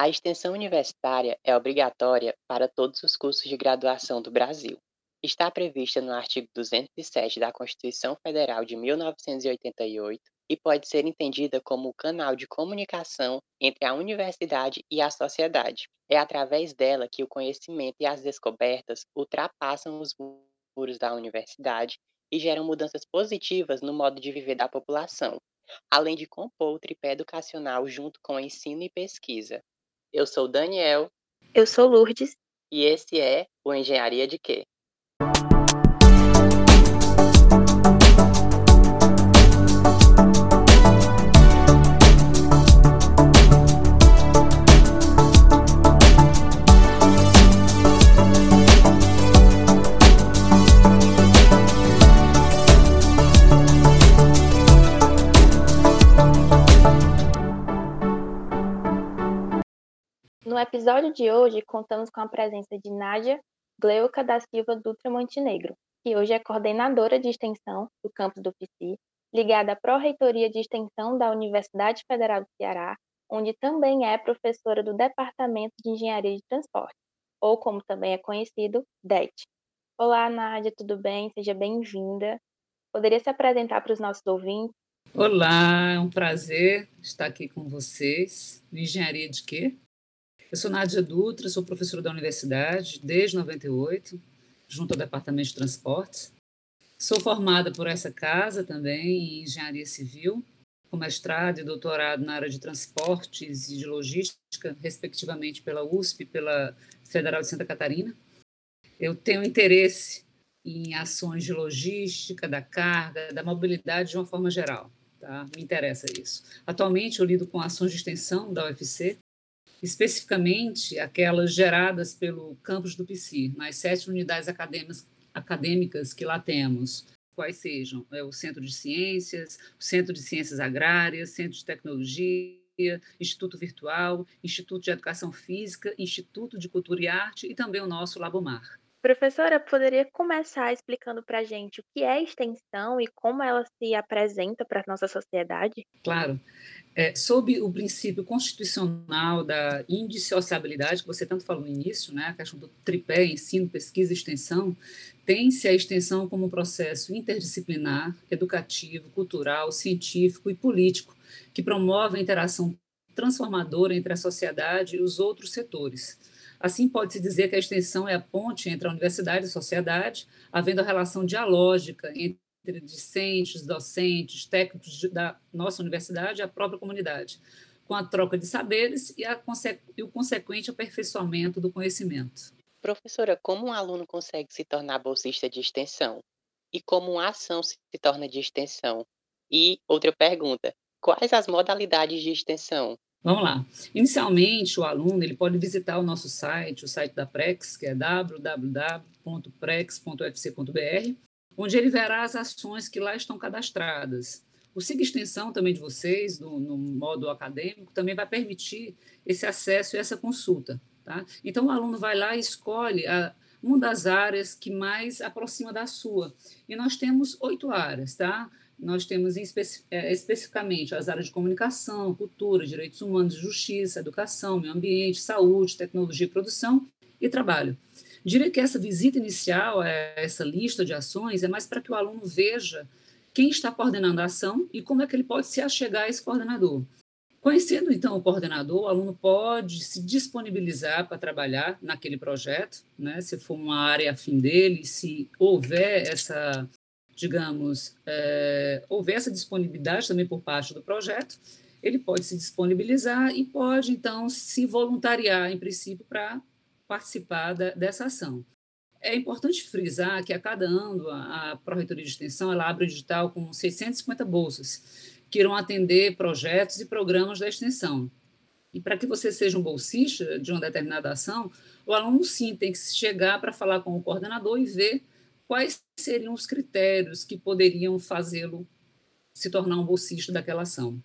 A extensão universitária é obrigatória para todos os cursos de graduação do Brasil. Está prevista no artigo 207 da Constituição Federal de 1988 e pode ser entendida como o canal de comunicação entre a universidade e a sociedade. É através dela que o conhecimento e as descobertas ultrapassam os muros da universidade e geram mudanças positivas no modo de viver da população, além de compor o tripé educacional junto com ensino e pesquisa. Eu sou Daniel. Eu sou Lourdes. E esse é o Engenharia de Quê? Episódio de hoje, contamos com a presença de Nádia Gleuca da Silva Dutra Montenegro, que hoje é coordenadora de extensão do campus do PC, ligada à Pró-Reitoria de Extensão da Universidade Federal do Ceará, onde também é professora do Departamento de Engenharia de Transporte, ou como também é conhecido, DET. Olá, Nádia, tudo bem? Seja bem-vinda. Poderia se apresentar para os nossos ouvintes? Olá, é um prazer estar aqui com vocês. Engenharia de quê? Eu sou Nádia Dutra, sou professora da universidade desde 98, junto ao Departamento de Transportes. Sou formada por essa casa também em Engenharia Civil, com mestrado e doutorado na área de transportes e de logística, respectivamente pela USP e pela Federal de Santa Catarina. Eu tenho interesse em ações de logística, da carga, da mobilidade de uma forma geral. Tá? Me interessa isso. Atualmente, eu lido com ações de extensão da UFC, especificamente aquelas geradas pelo campus do PC, nas sete unidades acadêmicas, acadêmicas que lá temos, quais sejam é o Centro de Ciências, o Centro de Ciências Agrárias, Centro de Tecnologia, Instituto Virtual, Instituto de Educação Física, Instituto de Cultura e Arte e também o nosso Labomar. Professora, poderia começar explicando para a gente o que é extensão e como ela se apresenta para a nossa sociedade? Claro. É, sob o princípio constitucional da indissociabilidade, que você tanto falou no início, né, a questão do tripé, ensino, pesquisa e extensão, tem-se a extensão como um processo interdisciplinar, educativo, cultural, científico e político, que promove a interação transformadora entre a sociedade e os outros setores. Assim, pode-se dizer que a extensão é a ponte entre a universidade e a sociedade, havendo a relação dialógica entre entre discentes, docentes, técnicos da nossa universidade e a própria comunidade, com a troca de saberes e, a, e o consequente aperfeiçoamento do conhecimento. Professora, como um aluno consegue se tornar bolsista de extensão? E como uma ação se torna de extensão? E outra pergunta, quais as modalidades de extensão? Vamos lá. Inicialmente, o aluno ele pode visitar o nosso site, o site da Prex, que é www.prex.ufc.br, onde ele verá as ações que lá estão cadastradas. O SIG Extensão também de vocês, no, no modo acadêmico, também vai permitir esse acesso e essa consulta. Tá? Então, o aluno vai lá e escolhe a, uma das áreas que mais aproxima da sua. E nós temos oito áreas, tá? Nós temos especi é, especificamente as áreas de comunicação, cultura, direitos humanos, justiça, educação, meio ambiente, saúde, tecnologia e produção e trabalho. Diria que essa visita inicial, essa lista de ações, é mais para que o aluno veja quem está coordenando a ação e como é que ele pode se achegar a esse coordenador. Conhecendo então o coordenador, o aluno pode se disponibilizar para trabalhar naquele projeto, né? se for uma área afim dele, se houver essa, digamos, é, houver essa disponibilidade também por parte do projeto, ele pode se disponibilizar e pode então se voluntariar, em princípio, para participar da, dessa ação. É importante frisar que a cada ano a, a Pró-Reitoria de Extensão ela abre o edital com 650 bolsas que irão atender projetos e programas da extensão. E para que você seja um bolsista de uma determinada ação, o aluno sim tem que chegar para falar com o coordenador e ver quais seriam os critérios que poderiam fazê-lo se tornar um bolsista daquela ação.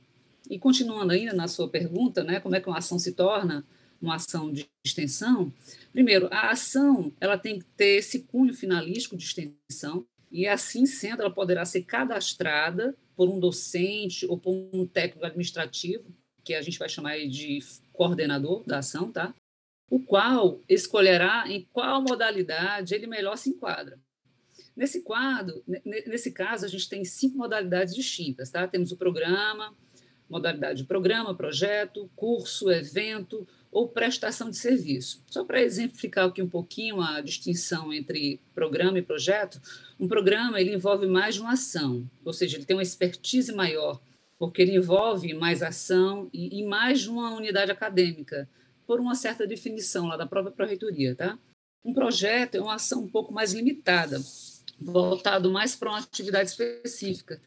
E continuando ainda na sua pergunta, né, como é que uma ação se torna uma ação de extensão, primeiro, a ação ela tem que ter esse cunho finalístico de extensão, e assim sendo, ela poderá ser cadastrada por um docente ou por um técnico administrativo, que a gente vai chamar de coordenador da ação, tá? o qual escolherá em qual modalidade ele melhor se enquadra. Nesse quadro, nesse caso, a gente tem cinco modalidades distintas, tá? Temos o programa, modalidade de programa, projeto, curso, evento ou prestação de serviço. Só para exemplificar aqui um pouquinho a distinção entre programa e projeto, um programa ele envolve mais de uma ação, ou seja, ele tem uma expertise maior, porque ele envolve mais ação e, e mais de uma unidade acadêmica, por uma certa definição lá da própria pró-reitoria, tá? Um projeto é uma ação um pouco mais limitada, voltado mais para uma atividade específica.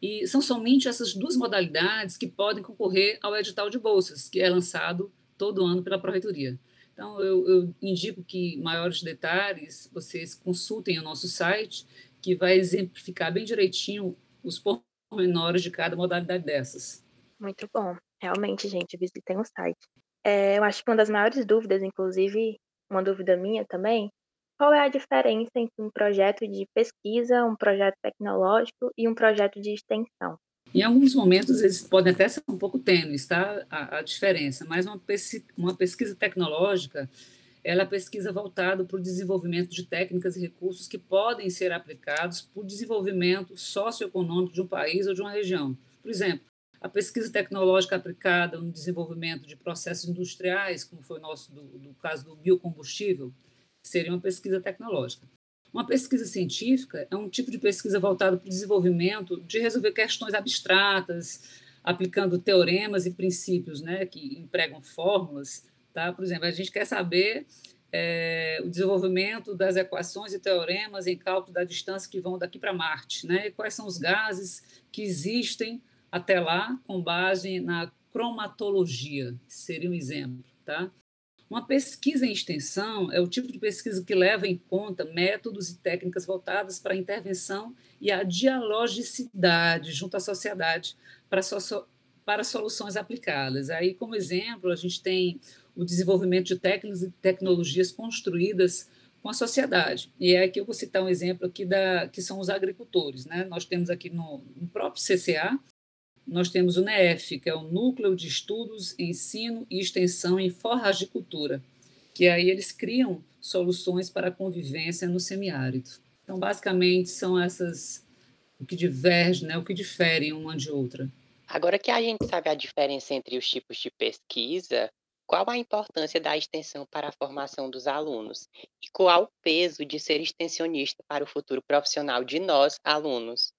E são somente essas duas modalidades que podem concorrer ao edital de bolsas, que é lançado todo ano pela Pró-Reitoria. Então, eu, eu, indico que maiores detalhes vocês consultem o nosso site, que vai exemplificar bem direitinho os pormenores de cada modalidade dessas. Muito bom. Realmente, gente, visitem o site. É, eu acho que uma das maiores dúvidas, inclusive, uma dúvida minha também, qual é a diferença entre um projeto de pesquisa, um projeto tecnológico e um projeto de extensão? Em alguns momentos, eles podem até ser um pouco tênues, tá? A, a diferença, mas uma, pesquisa, uma pesquisa tecnológica ela é pesquisa voltada para o desenvolvimento de técnicas e recursos que podem ser aplicados para o desenvolvimento socioeconômico de um país ou de uma região. Por exemplo, a pesquisa tecnológica aplicada no desenvolvimento de processos industriais, como foi o nosso do, do caso do biocombustível, seria uma pesquisa tecnológica. Uma pesquisa científica é um tipo de pesquisa voltada para o desenvolvimento de resolver questões abstratas, aplicando teoremas e princípios né, que empregam fórmulas. Tá? Por exemplo, a gente quer saber é, o desenvolvimento das equações e teoremas em cálculo da distância que vão daqui para Marte, né? E quais são os gases que existem até lá com base na cromatologia, seria um exemplo. Tá? Uma pesquisa em extensão é o tipo de pesquisa que leva em conta métodos e técnicas voltadas para a intervenção e a dialogicidade junto à sociedade para, so para soluções aplicadas. Aí, como exemplo, a gente tem o desenvolvimento de técnicas e tecnologias construídas com a sociedade. E é aqui eu vou citar um exemplo aqui da que são os agricultores, né? Nós temos aqui no, no próprio CCA nós temos o NEF, que é o Núcleo de Estudos, Ensino e Extensão em Forragicultura, que aí eles criam soluções para a convivência no semiárido. Então, basicamente, são essas o que diverge, né, o que difere uma de outra. Agora que a gente sabe a diferença entre os tipos de pesquisa, qual a importância da extensão para a formação dos alunos? E qual o peso de ser extensionista para o futuro profissional de nós, alunos?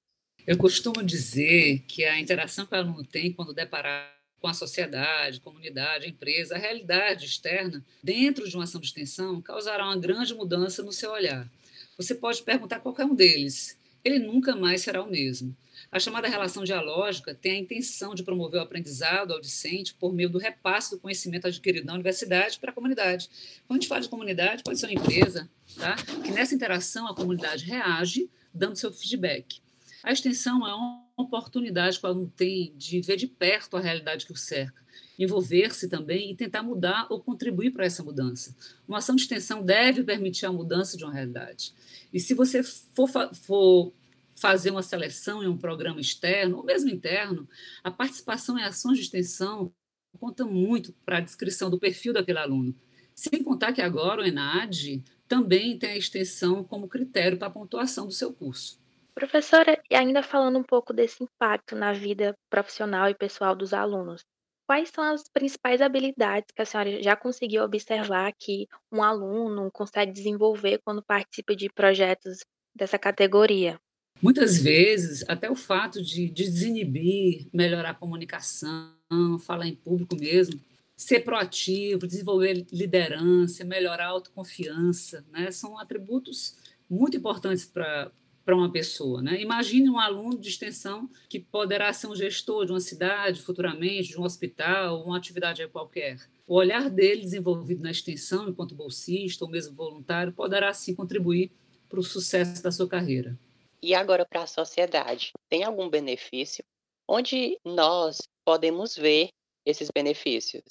Eu costumo dizer que a interação que o aluno tem quando deparar com a sociedade, comunidade, empresa, a realidade externa, dentro de uma ação de extensão, causará uma grande mudança no seu olhar. Você pode perguntar a qualquer um deles, ele nunca mais será o mesmo. A chamada relação dialógica tem a intenção de promover o aprendizado ao discente por meio do repasse do conhecimento adquirido na universidade para a comunidade. Quando a gente fala de comunidade, pode ser uma empresa, tá? que nessa interação a comunidade reage dando seu feedback. A extensão é uma oportunidade que o aluno tem de ver de perto a realidade que o cerca, envolver-se também e tentar mudar ou contribuir para essa mudança. Uma ação de extensão deve permitir a mudança de uma realidade. E se você for, for fazer uma seleção em um programa externo, ou mesmo interno, a participação em ações de extensão conta muito para a descrição do perfil daquele aluno. Sem contar que agora o ENAD também tem a extensão como critério para a pontuação do seu curso. Professora, e ainda falando um pouco desse impacto na vida profissional e pessoal dos alunos, quais são as principais habilidades que a senhora já conseguiu observar que um aluno consegue desenvolver quando participa de projetos dessa categoria? Muitas vezes, até o fato de, de desinibir, melhorar a comunicação, falar em público mesmo, ser proativo, desenvolver liderança, melhorar a autoconfiança, né? são atributos muito importantes para para uma pessoa. Né? Imagine um aluno de extensão que poderá ser um gestor de uma cidade futuramente, de um hospital, uma atividade qualquer. O olhar dele desenvolvido na extensão, enquanto bolsista ou mesmo voluntário, poderá sim contribuir para o sucesso da sua carreira. E agora para a sociedade, tem algum benefício? Onde nós podemos ver esses benefícios?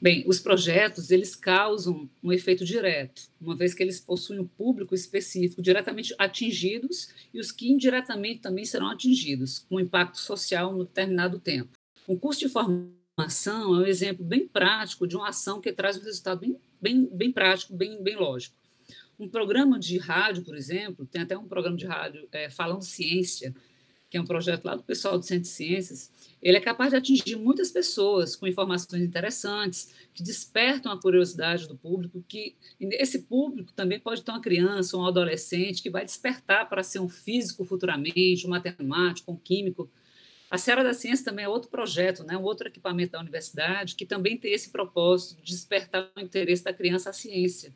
Bem, os projetos eles causam um efeito direto, uma vez que eles possuem um público específico diretamente atingidos e os que indiretamente também serão atingidos, com impacto social no determinado tempo. Um curso de formação ação é um exemplo bem prático de uma ação que traz um resultado bem, bem, bem prático, bem, bem lógico. Um programa de rádio, por exemplo, tem até um programa de rádio é, Falando Ciência, é um projeto lá do pessoal do Centro de Ciências, ele é capaz de atingir muitas pessoas com informações interessantes, que despertam a curiosidade do público, que esse público também pode ter uma criança, um adolescente, que vai despertar para ser um físico futuramente, um matemático, um químico, a Seara da Ciência também é outro projeto, né, um outro equipamento da universidade que também tem esse propósito de despertar o interesse da criança à ciência.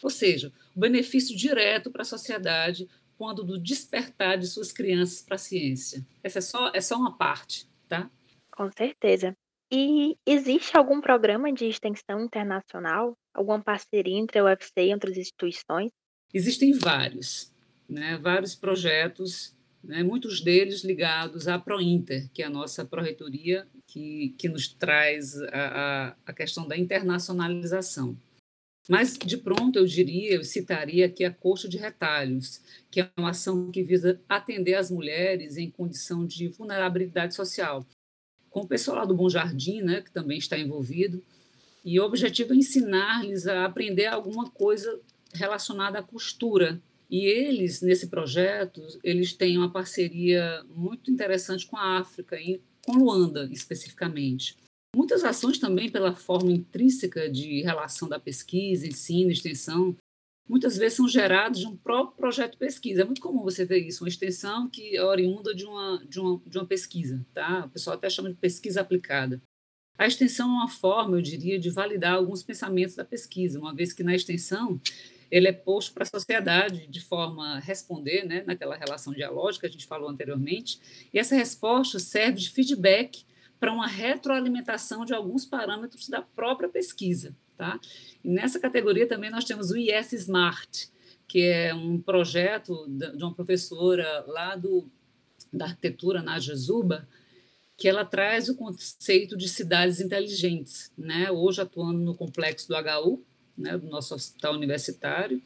Ou seja, o benefício direto para a sociedade quando do despertar de suas crianças para a ciência. Essa é só, é só uma parte, tá? Com certeza. E existe algum programa de extensão internacional? Alguma parceria entre a UFC e outras instituições? Existem vários, né? vários projetos né, muitos deles ligados à ProInter, que é a nossa pró-reitoria, que, que nos traz a, a questão da internacionalização. Mas, de pronto, eu diria, eu citaria aqui a Coxa de Retalhos, que é uma ação que visa atender as mulheres em condição de vulnerabilidade social, com o pessoal lá do Bom Jardim, né, que também está envolvido, e o objetivo é ensinar-lhes a aprender alguma coisa relacionada à costura, e eles, nesse projeto, eles têm uma parceria muito interessante com a África, com Luanda, especificamente. Muitas ações também pela forma intrínseca de relação da pesquisa, ensino, extensão, muitas vezes são gerados de um próprio projeto de pesquisa. É muito comum você ver isso, uma extensão que é oriunda de uma, de uma, de uma pesquisa. Tá? O pessoal até chama de pesquisa aplicada. A extensão é uma forma, eu diria, de validar alguns pensamentos da pesquisa, uma vez que na extensão ele é posto para a sociedade de forma a responder, né, naquela relação dialógica que a gente falou anteriormente, e essa resposta serve de feedback para uma retroalimentação de alguns parâmetros da própria pesquisa. Tá? E nessa categoria também nós temos o IS Smart, que é um projeto de uma professora lá do, da arquitetura, na Jesuba, que ela traz o conceito de cidades inteligentes, né? hoje atuando no complexo do HU, né, do nosso hospital universitário,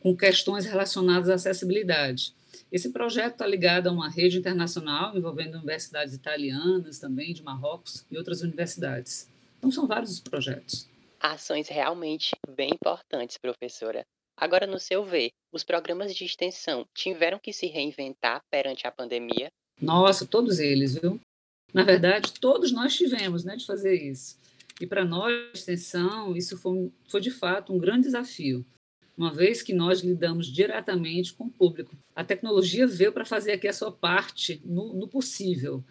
com questões relacionadas à acessibilidade. Esse projeto está ligado a uma rede internacional envolvendo universidades italianas, também de Marrocos e outras universidades. Então, são vários os projetos. Ações realmente bem importantes, professora. Agora, no seu ver, os programas de extensão tiveram que se reinventar perante a pandemia? Nossa, todos eles, viu? Na verdade, todos nós tivemos né, de fazer isso. E para nós, extensão, isso foi, foi de fato um grande desafio, uma vez que nós lidamos diretamente com o público. A tecnologia veio para fazer aqui a sua parte no, no, possível.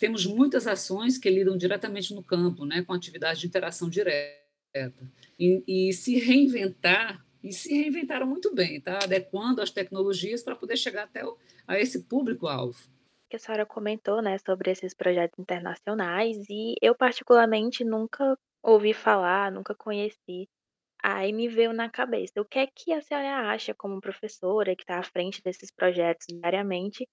Temos muitas ações que lidam diretamente no campo, né, com atividade de interação direta. E, e se reinventar, e se reinventaram muito bem, tá? adequando as tecnologias para poder chegar até o, a esse público-alvo que a senhora comentou, né, sobre esses projetos internacionais e eu particularmente nunca ouvi falar, nunca conheci. Aí me veio na cabeça, o que é que a senhora acha como professora que está à frente desses projetos diariamente?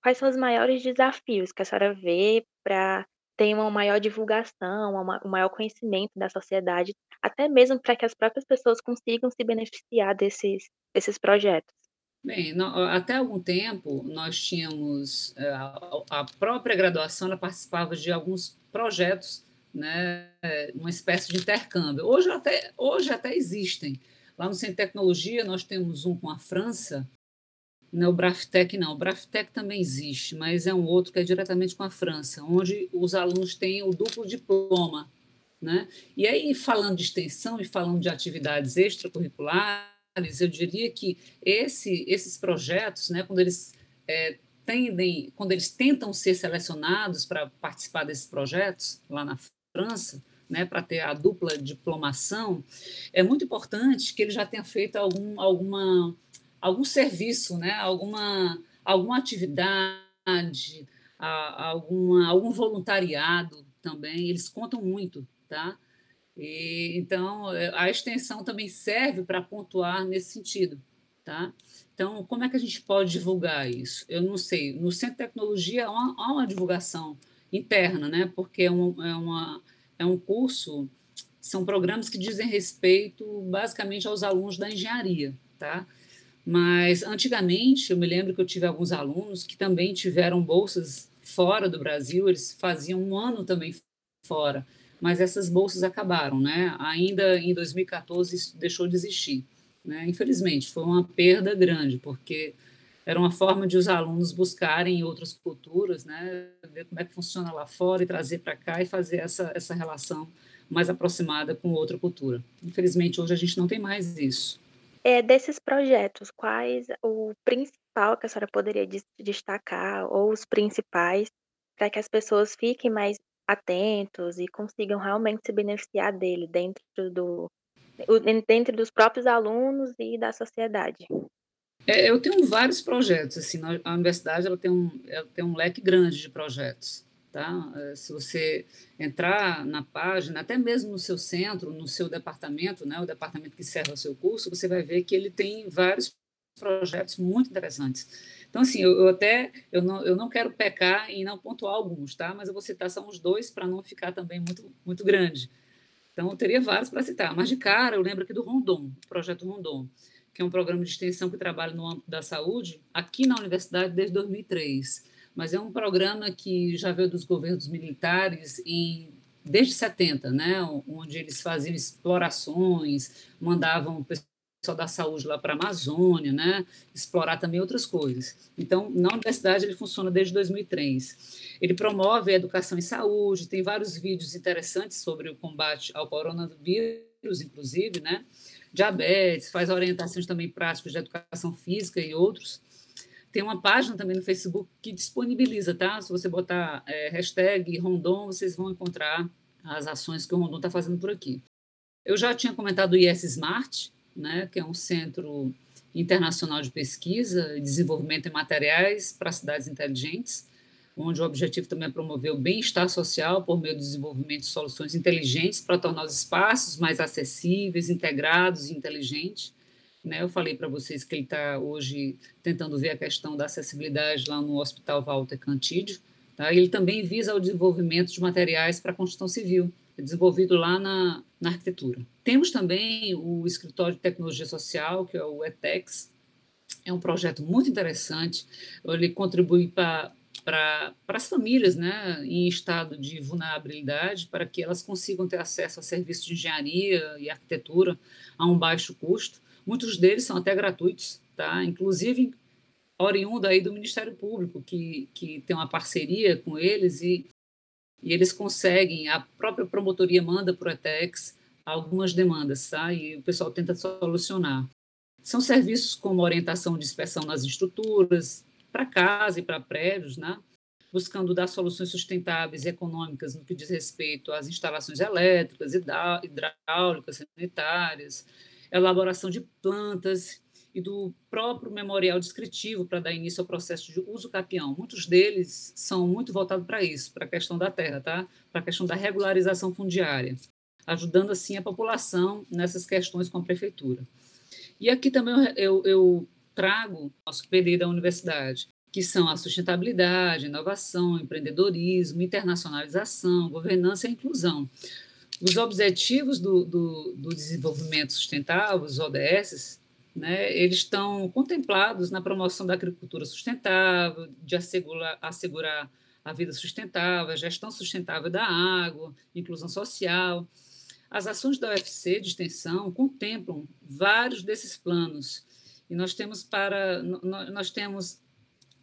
Quais são os maiores desafios que a senhora vê para ter uma maior divulgação, uma, um maior conhecimento da sociedade, até mesmo para que as próprias pessoas consigam se beneficiar desses, desses projetos? Bem, até algum tempo nós tínhamos eh, a própria graduação ela participava de alguns projetos, né, uma espécie de intercâmbio. Hoje até hoje até existem. Lá no Centro de Tecnologia nós temos um com a França, não é o Braftec não, o Braftec também existe, mas é um outro que é diretamente com a França, onde os alunos têm o duplo diploma, né? E aí falando de extensão e falando de atividades extracurriculares eu diria que esse, esses projetos, né, quando eles é, tendem, quando eles tentam ser selecionados para participar desses projetos lá na França, né, para ter a dupla diplomação, é muito importante que ele já tenha feito algum, alguma, algum serviço, né, alguma, alguma atividade, a, alguma, algum voluntariado também. Eles contam muito, tá? E, então, é, a extensão também serve para pontuar nesse sentido. Tá? Então, como é que a gente pode divulgar isso? Eu não sei. No Centro de Tecnologia há uma, há uma divulgação interna, né? porque é, um, é, uma, é um curso, são programas que dizem respeito basicamente aos alunos da engenharia. Tá? Mas, antigamente, eu me lembro que eu tive alguns alunos que também tiveram bolsas fora do Brasil, eles faziam um ano também fora. Mas essas bolsas acabaram, né? Ainda em 2014 isso deixou de existir. Né? Infelizmente, foi uma perda grande, porque era uma forma de os alunos buscarem outras culturas, né? ver como é que funciona lá fora e trazer para cá e fazer essa, essa relação mais aproximada com outra cultura. Infelizmente, hoje a gente não tem mais isso. É, desses projetos, quais o principal que a senhora poderia destacar, ou os principais, para que as pessoas fiquem mais atentos e consigam realmente se beneficiar dele dentro do dentro dos próprios alunos e da sociedade? É, eu tenho vários projetos. Assim, a universidade ela tem, um, ela tem um leque grande de projetos. Tá? É, se você entrar na página, até mesmo no seu centro, no seu departamento, né, o departamento que serve o seu curso, você vai ver que ele tem vários projetos muito interessantes. Então, assim, eu, eu, até eu não, eu não quero pecar e não pontuar alguns, tá? Mas eu vou citar só uns dois para não ficar também muito, muito grande. Então, eu teria vários para citar. Mas, de cara, eu lembro aqui do Rondon, projeto Rondon que é um programa de extensão que trabalha no âmbito da saúde, aqui na universidade desde 2003. Mas é um programa que já veio dos governos militares e desde 70, né, onde eles faziam explorações, mandavam o pessoal da saúde lá para a Amazônia, né, explorar também outras coisas. Então, na universidade ele funciona desde 2003. Ele promove a educação em saúde, tem vários vídeos interessantes sobre o combate ao coronavírus, inclusive, né, diabetes, faz orientações também práticas de educação física e outros. Tem uma página também no Facebook que disponibiliza, tá? Se você botar é, hashtag Rondon, vocês vão encontrar as ações que o Rondon está fazendo por aqui. Eu já tinha comentado o IS Smart, né, que é um centro internacional de pesquisa e desenvolvimento em materiais para cidades inteligentes onde o objetivo também é promover o bem-estar social por meio do desenvolvimento de soluções inteligentes para tornar os espaços mais acessíveis, integrados e inteligentes. Né? Eu falei para vocês que ele está hoje tentando ver a questão da acessibilidade lá no Hospital Walter Cantídio. Tá? ele também visa o desenvolvimento de materiais para a construção civil, é desenvolvido lá na, na arquitetura. Temos também o Escritório de Tecnologia Social, que é o ETEX, é um projeto muito interessante, ele contribui para para as famílias né, em estado de vulnerabilidade, para que elas consigam ter acesso a serviços de engenharia e arquitetura a um baixo custo. Muitos deles são até gratuitos, tá? inclusive oriundo aí do Ministério Público, que, que tem uma parceria com eles e, e eles conseguem, a própria promotoria manda para o ETEX algumas demandas, tá? e o pessoal tenta solucionar. São serviços como orientação de inspeção nas estruturas, para casa e para prédios, né? buscando dar soluções sustentáveis e econômicas no que diz respeito às instalações elétricas, hidráulicas, sanitárias, elaboração de plantas e do próprio memorial descritivo para dar início ao processo de uso capião. Muitos deles são muito voltados para isso, para a questão da terra, tá? para a questão da regularização fundiária, ajudando assim a população nessas questões com a prefeitura. E aqui também eu, eu trago nosso PD da universidade, que são a sustentabilidade, inovação, empreendedorismo, internacionalização, governança e inclusão. Os objetivos do, do, do desenvolvimento sustentável, os ODS, né, eles estão contemplados na promoção da agricultura sustentável, de assegurar, assegurar a vida sustentável, a gestão sustentável da água, inclusão social. As ações da UFC de extensão contemplam vários desses planos e nós temos para nós temos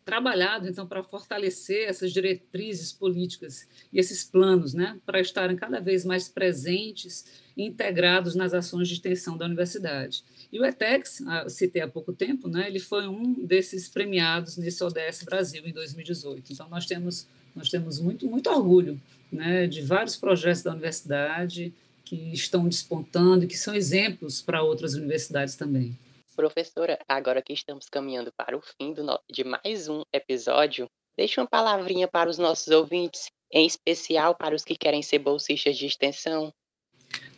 trabalhado então para fortalecer essas diretrizes políticas e esses planos, né, para estarem cada vez mais presentes e integrados nas ações de extensão da universidade. E o ETEX, citei há pouco tempo, né, ele foi um desses premiados nesse ODS Brasil em 2018. Então nós temos nós temos muito muito orgulho, né, de vários projetos da universidade que estão despontando e que são exemplos para outras universidades também. Professora, agora que estamos caminhando para o fim no... de mais um episódio, deixe uma palavrinha para os nossos ouvintes, em especial para os que querem ser bolsistas de extensão.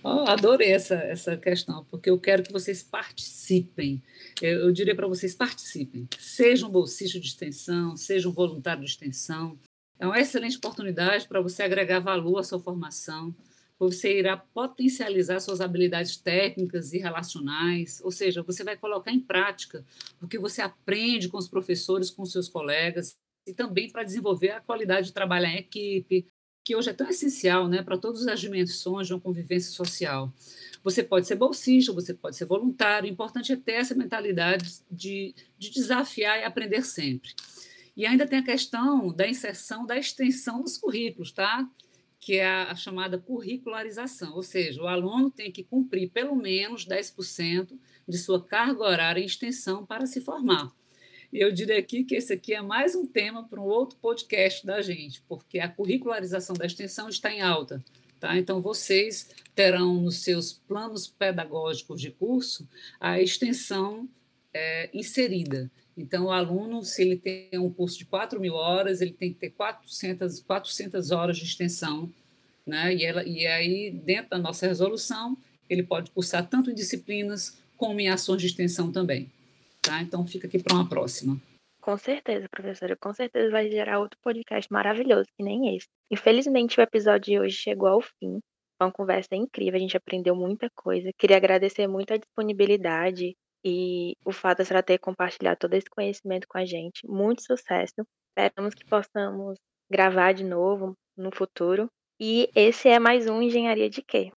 Oh, adorei essa, essa questão, porque eu quero que vocês participem. Eu, eu diria para vocês: participem. Sejam bolsistas de extensão, sejam voluntários de extensão. É uma excelente oportunidade para você agregar valor à sua formação, você irá potencializar suas habilidades técnicas e relacionais, ou seja, você vai colocar em prática o que você aprende com os professores, com seus colegas, e também para desenvolver a qualidade de trabalhar em equipe, que hoje é tão essencial né, para todas as dimensões de uma convivência social. Você pode ser bolsista, você pode ser voluntário, o importante é ter essa mentalidade de, de desafiar e aprender sempre. E ainda tem a questão da inserção, da extensão dos currículos, tá? Que é a, chamada curricularização, ou seja, o aluno tem que cumprir pelo menos 10% de sua carga horária em extensão para se formar. E eu diria aqui que esse aqui é mais um tema para um outro podcast da gente, porque a curricularização da extensão está em alta. Tá? Então, vocês terão nos seus planos pedagógicos de curso a extensão é, inserida. Então, o aluno, se ele tem um curso de 4 mil horas, ele tem que ter 400, 400 horas de extensão, né? E, ela, e aí, dentro da nossa resolução, ele pode cursar tanto em disciplinas como em ações de extensão também. Tá? Então, fica aqui para uma próxima. Com certeza, professora. Com certeza vai gerar outro podcast maravilhoso, que nem esse. Infelizmente, o episódio de hoje chegou ao fim. Foi uma conversa incrível, a gente aprendeu muita coisa. Queria agradecer muito a disponibilidade e o fato de ter compartilhado todo esse conhecimento com a gente. Muito sucesso. Esperamos que possamos gravar de novo no futuro. E esse é mais um Engenharia de Quê?